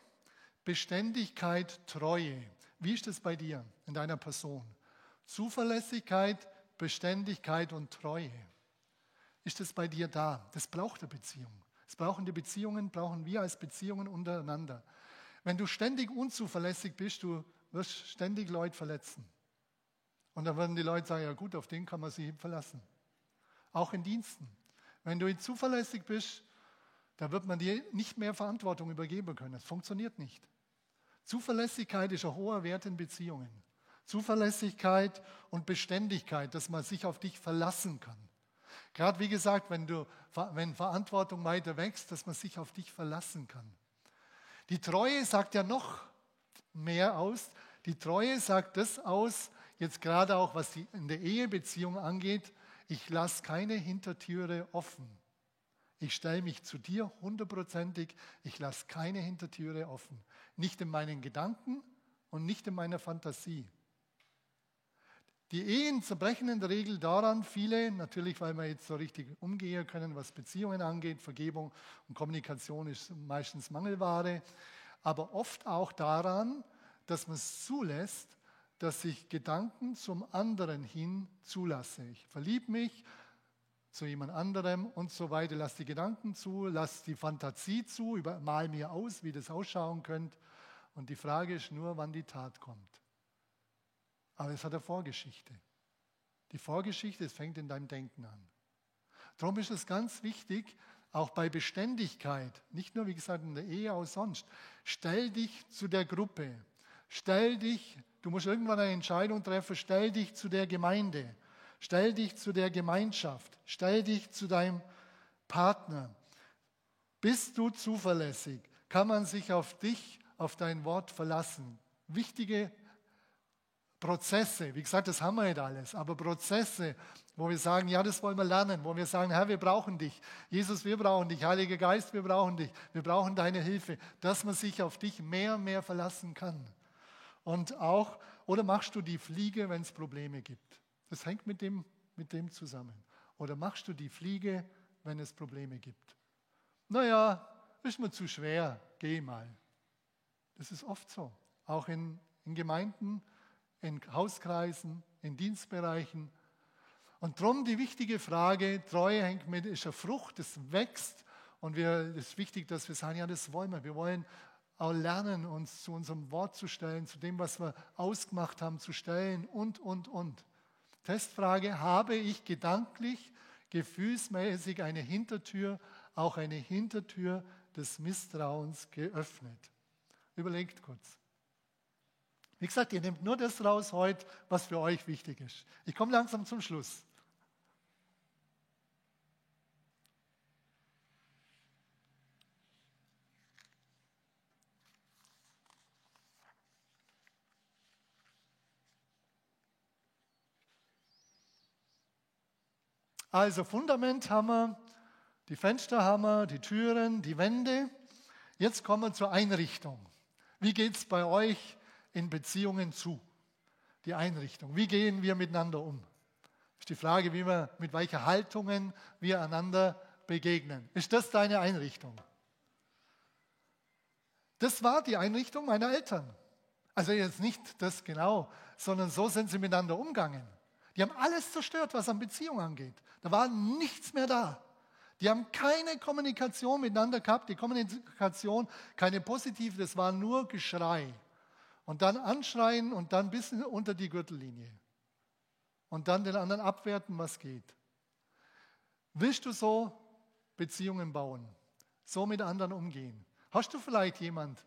Beständigkeit, Treue. Wie ist das bei dir in deiner Person? Zuverlässigkeit, Beständigkeit und Treue. Ist das bei dir da? Das braucht eine Beziehung. Das brauchen die Beziehungen, brauchen wir als Beziehungen untereinander. Wenn du ständig unzuverlässig bist, du wirst ständig Leute verletzen. Und dann würden die Leute sagen, ja gut, auf den kann man sich verlassen. Auch in Diensten. Wenn du zuverlässig bist, da wird man dir nicht mehr Verantwortung übergeben können. Das funktioniert nicht. Zuverlässigkeit ist ein hoher Wert in Beziehungen. Zuverlässigkeit und Beständigkeit, dass man sich auf dich verlassen kann. Gerade wie gesagt, wenn, du, wenn Verantwortung weiter wächst, dass man sich auf dich verlassen kann. Die Treue sagt ja noch mehr aus. Die Treue sagt das aus, jetzt gerade auch was die, in der Ehebeziehung angeht, ich lasse keine Hintertüre offen. Ich stelle mich zu dir hundertprozentig, ich lasse keine Hintertüre offen. Nicht in meinen Gedanken und nicht in meiner Fantasie. Die Ehen zerbrechen in der Regel daran, viele, natürlich weil wir jetzt so richtig umgehen können, was Beziehungen angeht, Vergebung und Kommunikation ist meistens Mangelware, aber oft auch daran, dass man es zulässt, dass ich Gedanken zum anderen hin zulasse. Ich verliebe mich zu jemand anderem und so weiter. Lass die Gedanken zu, lass die Fantasie zu, mal mir aus, wie das ausschauen könnte. Und die Frage ist nur, wann die Tat kommt. Aber es hat eine Vorgeschichte. Die Vorgeschichte, es fängt in deinem Denken an. Darum ist es ganz wichtig, auch bei Beständigkeit, nicht nur wie gesagt in der Ehe, auch sonst, stell dich zu der Gruppe, stell dich Du musst irgendwann eine Entscheidung treffen. Stell dich zu der Gemeinde. Stell dich zu der Gemeinschaft. Stell dich zu deinem Partner. Bist du zuverlässig? kann man sich auf dich, auf dein Wort verlassen. Wichtige Prozesse, wie gesagt, das haben wir nicht alles, aber Prozesse, wo wir sagen, ja, das wollen wir lernen, wo wir sagen, Herr, wir brauchen dich. Jesus, wir brauchen dich. Heiliger Geist, wir brauchen dich. Wir brauchen deine Hilfe, dass man sich auf dich mehr und mehr verlassen kann. Und auch, oder machst du die Fliege, wenn es Probleme gibt? Das hängt mit dem, mit dem zusammen. Oder machst du die Fliege, wenn es Probleme gibt? Naja, ist mir zu schwer, geh mal. Das ist oft so. Auch in, in Gemeinden, in Hauskreisen, in Dienstbereichen. Und darum die wichtige Frage, Treue hängt mit, ist eine Frucht, das wächst. Und es ist wichtig, dass wir sagen, ja, das wollen wir. Wir wollen auch lernen, uns zu unserem Wort zu stellen, zu dem, was wir ausgemacht haben, zu stellen und, und, und. Testfrage, habe ich gedanklich, gefühlsmäßig eine Hintertür, auch eine Hintertür des Misstrauens geöffnet? Überlegt kurz. Wie gesagt, ihr nehmt nur das raus heute, was für euch wichtig ist. Ich komme langsam zum Schluss. Also Fundament haben wir, die Fenster haben wir, die Türen, die Wände. Jetzt kommen wir zur Einrichtung. Wie geht es bei euch in Beziehungen zu? Die Einrichtung. Wie gehen wir miteinander um? Ist die Frage, wie wir, mit welcher Haltungen wir einander begegnen. Ist das deine Einrichtung? Das war die Einrichtung meiner Eltern. Also jetzt nicht das genau, sondern so sind sie miteinander umgegangen. Die haben alles zerstört, was an Beziehung angeht. Da war nichts mehr da. Die haben keine Kommunikation miteinander gehabt. Die Kommunikation, keine positive, das war nur Geschrei. Und dann anschreien und dann bis unter die Gürtellinie. Und dann den anderen abwerten, was geht. Willst du so Beziehungen bauen? So mit anderen umgehen? Hast du vielleicht jemand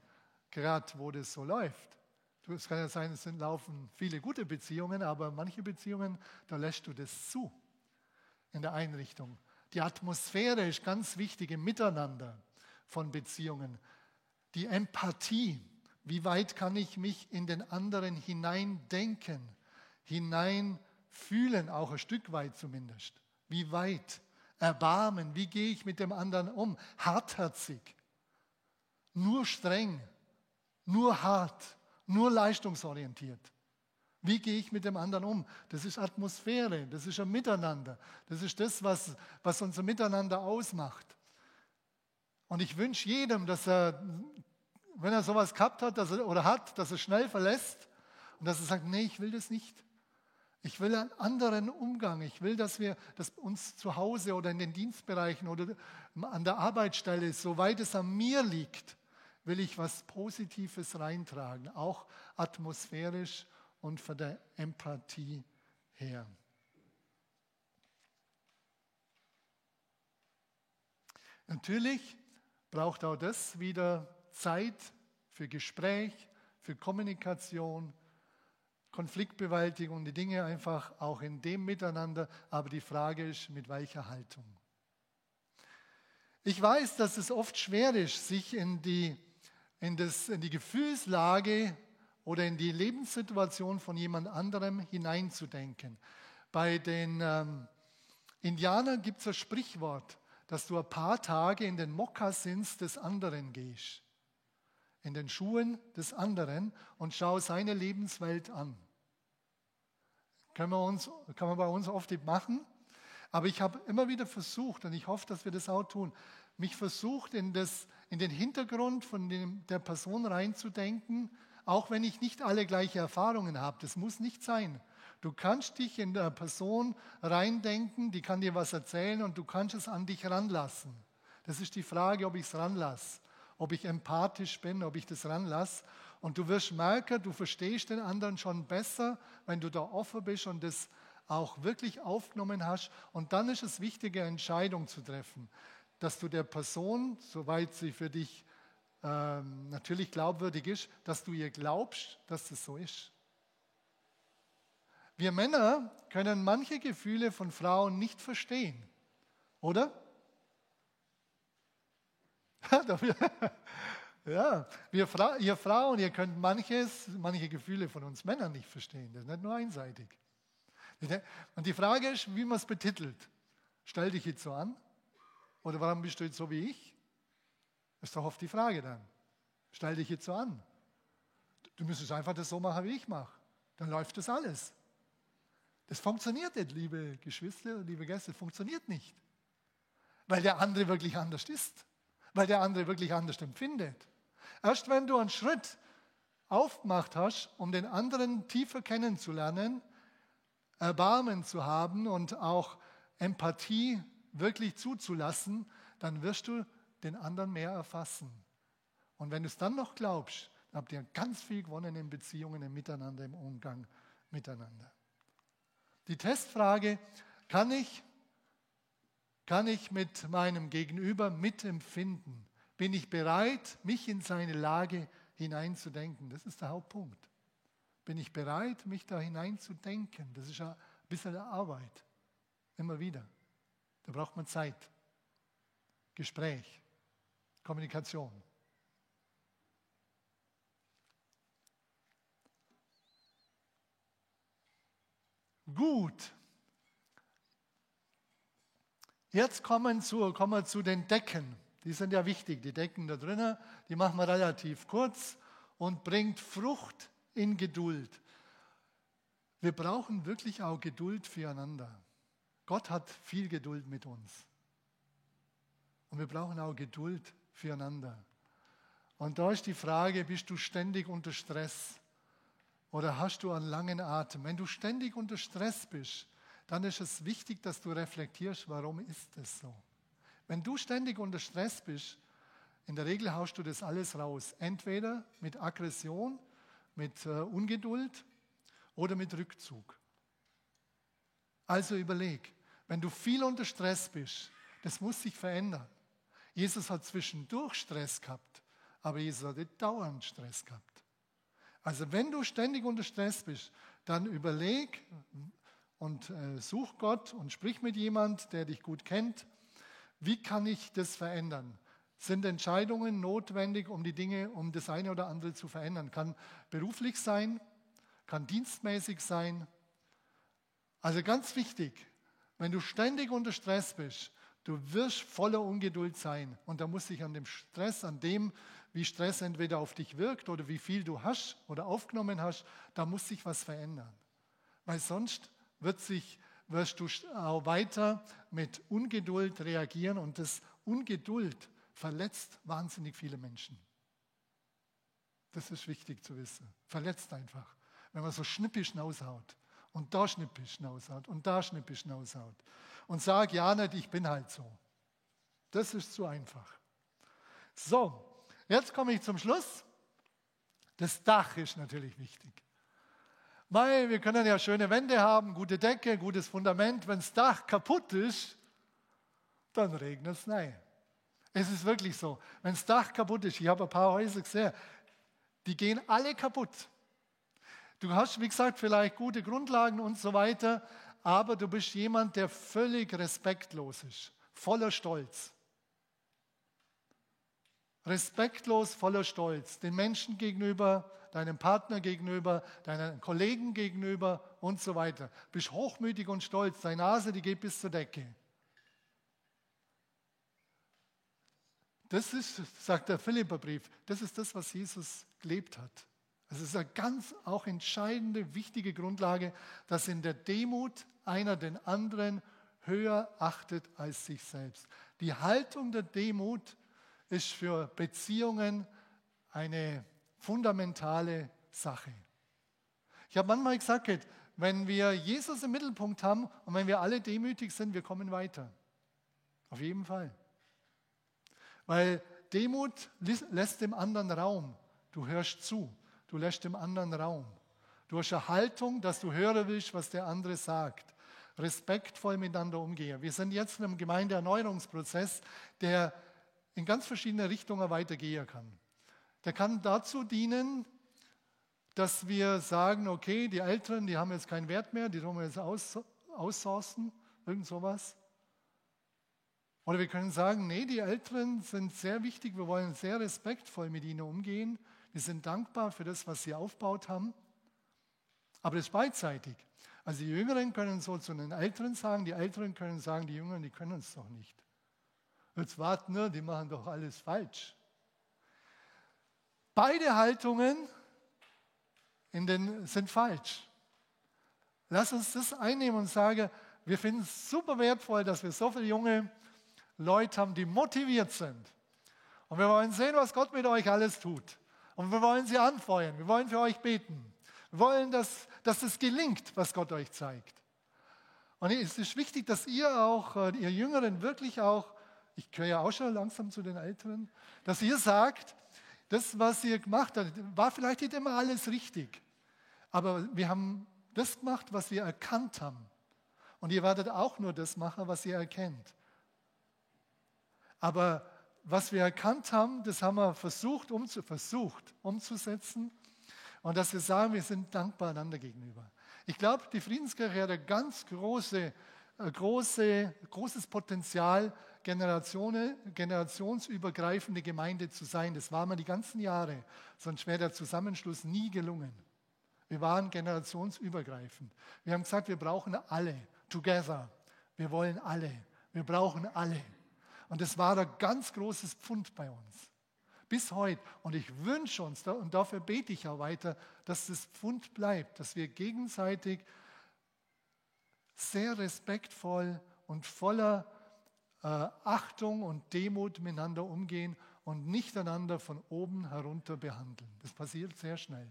gerade, wo das so läuft? Es kann ja sein, es laufen viele gute Beziehungen, aber manche Beziehungen, da lässt du das zu in der Einrichtung. Die Atmosphäre ist ganz wichtig im Miteinander von Beziehungen. Die Empathie, wie weit kann ich mich in den anderen hineindenken, hineinfühlen, auch ein Stück weit zumindest. Wie weit? Erbarmen, wie gehe ich mit dem anderen um? Hartherzig, nur streng, nur hart nur leistungsorientiert. Wie gehe ich mit dem anderen um? Das ist Atmosphäre, das ist ein Miteinander. Das ist das, was, was unser Miteinander ausmacht. Und ich wünsche jedem, dass er, wenn er sowas gehabt hat er, oder hat, dass er schnell verlässt und dass er sagt, nee, ich will das nicht. Ich will einen anderen Umgang. Ich will, dass wir dass uns zu Hause oder in den Dienstbereichen oder an der Arbeitsstelle, soweit es an mir liegt, will ich was Positives reintragen, auch atmosphärisch und von der Empathie her. Natürlich braucht auch das wieder Zeit für Gespräch, für Kommunikation, Konfliktbewältigung, die Dinge einfach auch in dem Miteinander. Aber die Frage ist, mit welcher Haltung. Ich weiß, dass es oft schwer ist, sich in die in, das, in die Gefühlslage oder in die Lebenssituation von jemand anderem hineinzudenken. Bei den ähm, Indianern gibt es ein Sprichwort, dass du ein paar Tage in den Mokassins des anderen gehst, in den Schuhen des anderen und schau seine Lebenswelt an. Können wir uns, kann man bei uns oft machen, aber ich habe immer wieder versucht und ich hoffe, dass wir das auch tun, mich versucht, in, das, in den Hintergrund von dem, der Person reinzudenken, auch wenn ich nicht alle gleiche Erfahrungen habe. Das muss nicht sein. Du kannst dich in der Person reindenken, die kann dir was erzählen und du kannst es an dich ranlassen. Das ist die Frage, ob ich es ranlasse, ob ich empathisch bin, ob ich das ranlasse. Und du wirst merken, du verstehst den anderen schon besser, wenn du da offen bist und das auch wirklich aufgenommen hast. Und dann ist es wichtig, eine Entscheidung zu treffen dass du der Person, soweit sie für dich ähm, natürlich glaubwürdig ist, dass du ihr glaubst, dass das so ist. Wir Männer können manche Gefühle von Frauen nicht verstehen, oder? Ja, wir Fra ihr Frauen, ihr könnt manches, manche Gefühle von uns Männern nicht verstehen. Das ist nicht nur einseitig. Und die Frage ist, wie man es betitelt. Stell dich jetzt so an? Oder warum bist du jetzt so wie ich? Das ist doch oft die Frage dann. Stell dich jetzt so an. Du müsstest einfach das so machen, wie ich mache. Dann läuft das alles. Das funktioniert nicht, liebe Geschwister, liebe Gäste, funktioniert nicht. Weil der andere wirklich anders ist. Weil der andere wirklich anders empfindet. Erst wenn du einen Schritt aufgemacht hast, um den anderen tiefer kennenzulernen, Erbarmen zu haben und auch Empathie wirklich zuzulassen, dann wirst du den anderen mehr erfassen. Und wenn du es dann noch glaubst, dann habt ihr ganz viel gewonnen in Beziehungen, im Miteinander, im Umgang miteinander. Die Testfrage, kann ich, kann ich mit meinem Gegenüber mitempfinden? Bin ich bereit, mich in seine Lage hineinzudenken? Das ist der Hauptpunkt. Bin ich bereit, mich da hineinzudenken? Das ist ja ein bisschen Arbeit. Immer wieder. Da braucht man Zeit. Gespräch, Kommunikation. Gut. Jetzt kommen, zu, kommen wir zu den Decken. Die sind ja wichtig. Die Decken da drinnen, die machen wir relativ kurz und bringt Frucht in Geduld. Wir brauchen wirklich auch Geduld füreinander. Gott hat viel Geduld mit uns. Und wir brauchen auch Geduld füreinander. Und da ist die Frage, bist du ständig unter Stress oder hast du einen langen Atem? Wenn du ständig unter Stress bist, dann ist es wichtig, dass du reflektierst, warum ist es so? Wenn du ständig unter Stress bist, in der Regel haust du das alles raus. Entweder mit Aggression, mit äh, Ungeduld oder mit Rückzug. Also überleg, wenn du viel unter Stress bist, das muss sich verändern. Jesus hat zwischendurch Stress gehabt, aber Jesus hatte dauernd Stress gehabt. Also wenn du ständig unter Stress bist, dann überleg und äh, such Gott und sprich mit jemand, der dich gut kennt. Wie kann ich das verändern? Sind Entscheidungen notwendig, um die Dinge, um das eine oder andere zu verändern? Kann beruflich sein, kann dienstmäßig sein. Also ganz wichtig, wenn du ständig unter Stress bist, du wirst voller Ungeduld sein. Und da muss sich an dem Stress, an dem, wie Stress entweder auf dich wirkt oder wie viel du hast oder aufgenommen hast, da muss sich was verändern. Weil sonst wird sich, wirst du auch weiter mit Ungeduld reagieren und das Ungeduld verletzt wahnsinnig viele Menschen. Das ist wichtig zu wissen. Verletzt einfach. Wenn man so schnippisch hinaushaut und da schnippisch hinaushaut und da schnippisch hinaushaut und sagt, ja nicht, ich bin halt so. Das ist zu einfach. So, jetzt komme ich zum Schluss. Das Dach ist natürlich wichtig. Weil wir können ja schöne Wände haben, gute Decke, gutes Fundament. Wenn das Dach kaputt ist, dann regnet es nein. Es ist wirklich so. Wenn das Dach kaputt ist, ich habe ein paar Häuser gesehen, die gehen alle kaputt. Du hast, wie gesagt, vielleicht gute Grundlagen und so weiter, aber du bist jemand, der völlig respektlos ist, voller Stolz. Respektlos, voller Stolz, den Menschen gegenüber, deinem Partner gegenüber, deinen Kollegen gegenüber und so weiter. Bist hochmütig und stolz, deine Nase, die geht bis zur Decke. Das ist, sagt der Philipperbrief, das ist das, was Jesus gelebt hat. Es ist eine ganz auch entscheidende, wichtige Grundlage, dass in der Demut einer den anderen höher achtet als sich selbst. Die Haltung der Demut ist für Beziehungen eine fundamentale Sache. Ich habe manchmal gesagt, wenn wir Jesus im Mittelpunkt haben und wenn wir alle demütig sind, wir kommen weiter. Auf jeden Fall. Weil Demut lässt dem anderen Raum. Du hörst zu. Du lässt dem anderen Raum. Du hast eine Haltung, dass du hören willst, was der andere sagt. Respektvoll miteinander umgehen. Wir sind jetzt in einem Gemeindeerneuerungsprozess, der in ganz verschiedene Richtungen weitergehen kann. Der kann dazu dienen, dass wir sagen, okay, die Älteren, die haben jetzt keinen Wert mehr, die tun wir jetzt aus, aussourcen, irgend sowas. Oder wir können sagen, nee, die Älteren sind sehr wichtig, wir wollen sehr respektvoll mit ihnen umgehen. Wir sind dankbar für das, was sie aufgebaut haben. Aber das ist beidseitig. Also die Jüngeren können so zu den Älteren sagen, die Älteren können sagen, die Jüngeren, die können es doch nicht. Jetzt warten wir, die machen doch alles falsch. Beide Haltungen den, sind falsch. Lass uns das einnehmen und sagen, wir finden es super wertvoll, dass wir so viele junge Leute haben, die motiviert sind. Und wir wollen sehen, was Gott mit euch alles tut. Und wir wollen sie anfeuern. Wir wollen für euch beten. Wir wollen, dass, dass es gelingt, was Gott euch zeigt. Und es ist wichtig, dass ihr auch, äh, ihr Jüngeren, wirklich auch, ich gehöre ja auch schon langsam zu den Älteren, dass ihr sagt, das, was ihr gemacht habt, war vielleicht nicht immer alles richtig. Aber wir haben das gemacht, was wir erkannt haben. Und ihr werdet auch nur das machen, was ihr erkennt. Aber was wir erkannt haben, das haben wir versucht, umzu, versucht umzusetzen. Und dass wir sagen, wir sind dankbar einander gegenüber. Ich glaube, die Friedenskirche hat ein ganz große, äh, große, großes Potenzial, Generationen, generationsübergreifende Gemeinde zu sein. Das war mir die ganzen Jahre, sonst wäre der Zusammenschluss nie gelungen. Wir waren generationsübergreifend. Wir haben gesagt, wir brauchen alle, together. Wir wollen alle. Wir brauchen alle. Und das war ein ganz großes Pfund bei uns. Bis heute. Und ich wünsche uns, und dafür bete ich auch weiter, dass das Pfund bleibt, dass wir gegenseitig sehr respektvoll und voller äh, Achtung und Demut miteinander umgehen und nicht einander von oben herunter behandeln. Das passiert sehr schnell.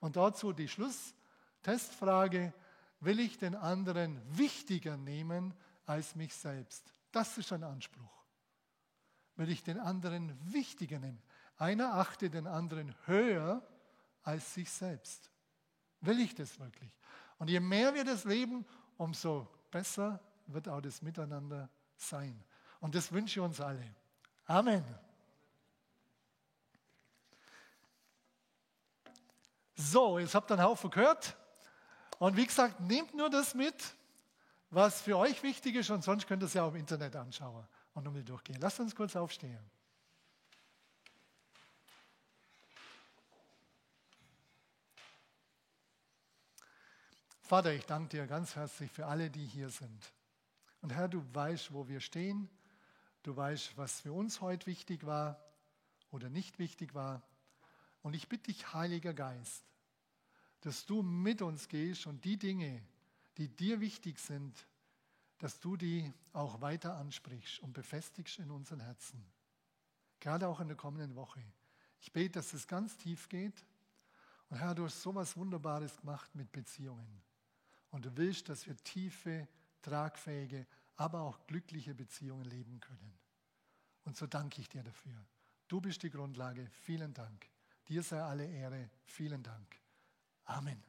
Und dazu die Schlusstestfrage, will ich den anderen wichtiger nehmen als mich selbst? Das ist ein Anspruch. Will ich den anderen wichtiger nehmen? Einer achte den anderen höher als sich selbst. Will ich das wirklich? Und je mehr wir das leben, umso besser wird auch das Miteinander sein. Und das wünsche ich uns alle. Amen. So, jetzt habt ihr einen Haufen gehört. Und wie gesagt, nehmt nur das mit, was für euch wichtig ist, und sonst könnt ihr es ja auch im Internet anschauen und nochmal durchgehen. Lasst uns kurz aufstehen. Vater, ich danke dir ganz herzlich für alle, die hier sind. Und Herr, du weißt, wo wir stehen. Du weißt, was für uns heute wichtig war oder nicht wichtig war. Und ich bitte dich, Heiliger Geist, dass du mit uns gehst und die Dinge, die dir wichtig sind, dass du die auch weiter ansprichst und befestigst in unseren Herzen. Gerade auch in der kommenden Woche. Ich bete, dass es ganz tief geht. Und Herr, du hast so was Wunderbares gemacht mit Beziehungen. Und du willst, dass wir tiefe, tragfähige, aber auch glückliche Beziehungen leben können. Und so danke ich dir dafür. Du bist die Grundlage. Vielen Dank. Dir sei alle Ehre. Vielen Dank. Amen.